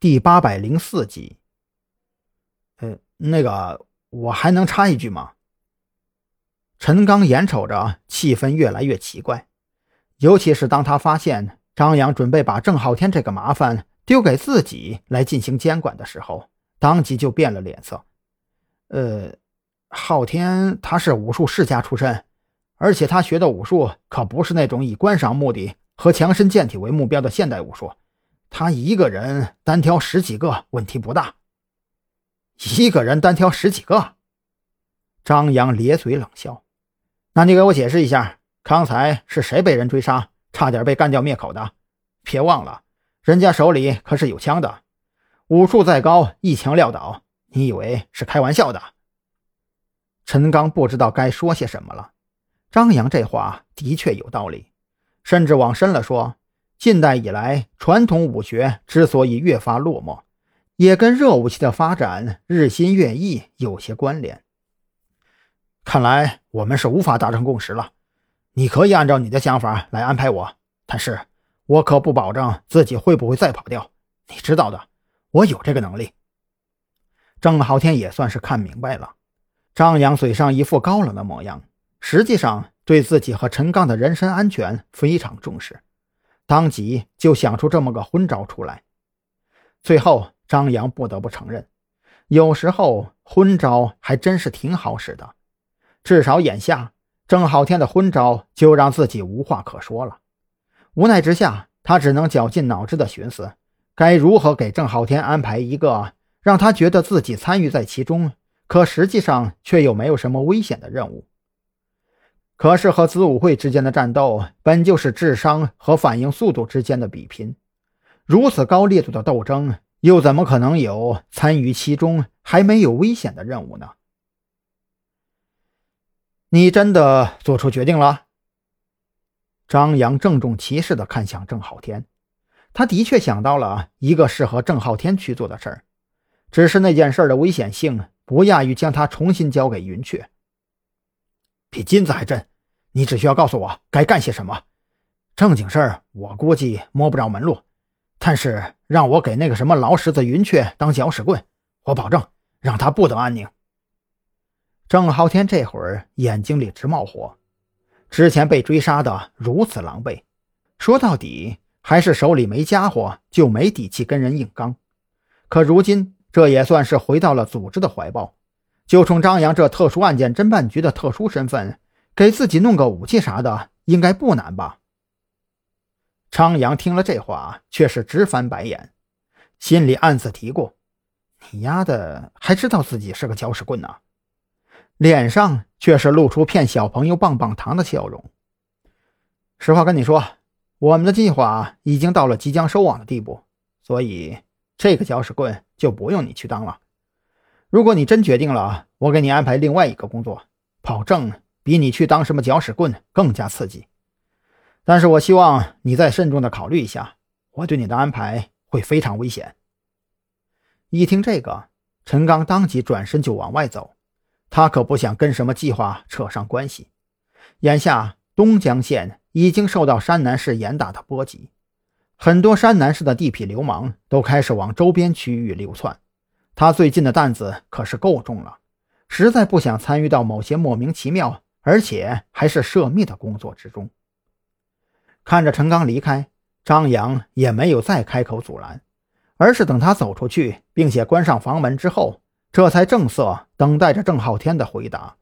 第八百零四集。呃，那个，我还能插一句吗？陈刚眼瞅着气氛越来越奇怪，尤其是当他发现张扬准备把郑浩天这个麻烦丢给自己来进行监管的时候，当即就变了脸色。呃，昊天他是武术世家出身，而且他学的武术可不是那种以观赏目的和强身健体为目标的现代武术。他一个人单挑十几个问题不大。一个人单挑十几个，张扬咧嘴冷笑。那你给我解释一下，刚才是谁被人追杀，差点被干掉灭口的？别忘了，人家手里可是有枪的，武术再高，一枪撂倒，你以为是开玩笑的？陈刚不知道该说些什么了。张扬这话的确有道理，甚至往深了说。近代以来，传统武学之所以越发落寞，也跟热武器的发展日新月异有些关联。看来我们是无法达成共识了。你可以按照你的想法来安排我，但是我可不保证自己会不会再跑掉。你知道的，我有这个能力。郑浩天也算是看明白了，张扬嘴上一副高冷的模样，实际上对自己和陈刚的人身安全非常重视。当即就想出这么个昏招出来。最后，张扬不得不承认，有时候昏招还真是挺好使的。至少眼下，郑浩天的昏招就让自己无话可说了。无奈之下，他只能绞尽脑汁的寻思，该如何给郑浩天安排一个让他觉得自己参与在其中，可实际上却又没有什么危险的任务。可是和子午会之间的战斗本就是智商和反应速度之间的比拼，如此高烈度的斗争，又怎么可能有参与其中还没有危险的任务呢？你真的做出决定了？张扬郑重其事地看向郑浩天，他的确想到了一个适合郑浩天去做的事儿，只是那件事的危险性不亚于将他重新交给云雀，比金子还真。你只需要告诉我该干些什么，正经事儿我估计摸不着门路，但是让我给那个什么老狮子云雀当搅屎棍，我保证让他不得安宁。郑浩天这会儿眼睛里直冒火，之前被追杀的如此狼狈，说到底还是手里没家伙就没底气跟人硬刚，可如今这也算是回到了组织的怀抱，就冲张扬这特殊案件侦办局的特殊身份。给自己弄个武器啥的，应该不难吧？昌阳听了这话，却是直翻白眼，心里暗自嘀咕：“你丫的还知道自己是个搅屎棍呢！”脸上却是露出骗小朋友棒棒糖的笑容。实话跟你说，我们的计划已经到了即将收网的地步，所以这个搅屎棍就不用你去当了。如果你真决定了，我给你安排另外一个工作，保证。比你去当什么搅屎棍更加刺激，但是我希望你再慎重的考虑一下，我对你的安排会非常危险。一听这个，陈刚当即转身就往外走，他可不想跟什么计划扯上关系。眼下东江县已经受到山南市严打的波及，很多山南市的地痞流氓都开始往周边区域流窜，他最近的担子可是够重了，实在不想参与到某些莫名其妙。而且还是涉密的工作之中。看着陈刚离开，张扬也没有再开口阻拦，而是等他走出去，并且关上房门之后，这才正色等待着郑浩天的回答。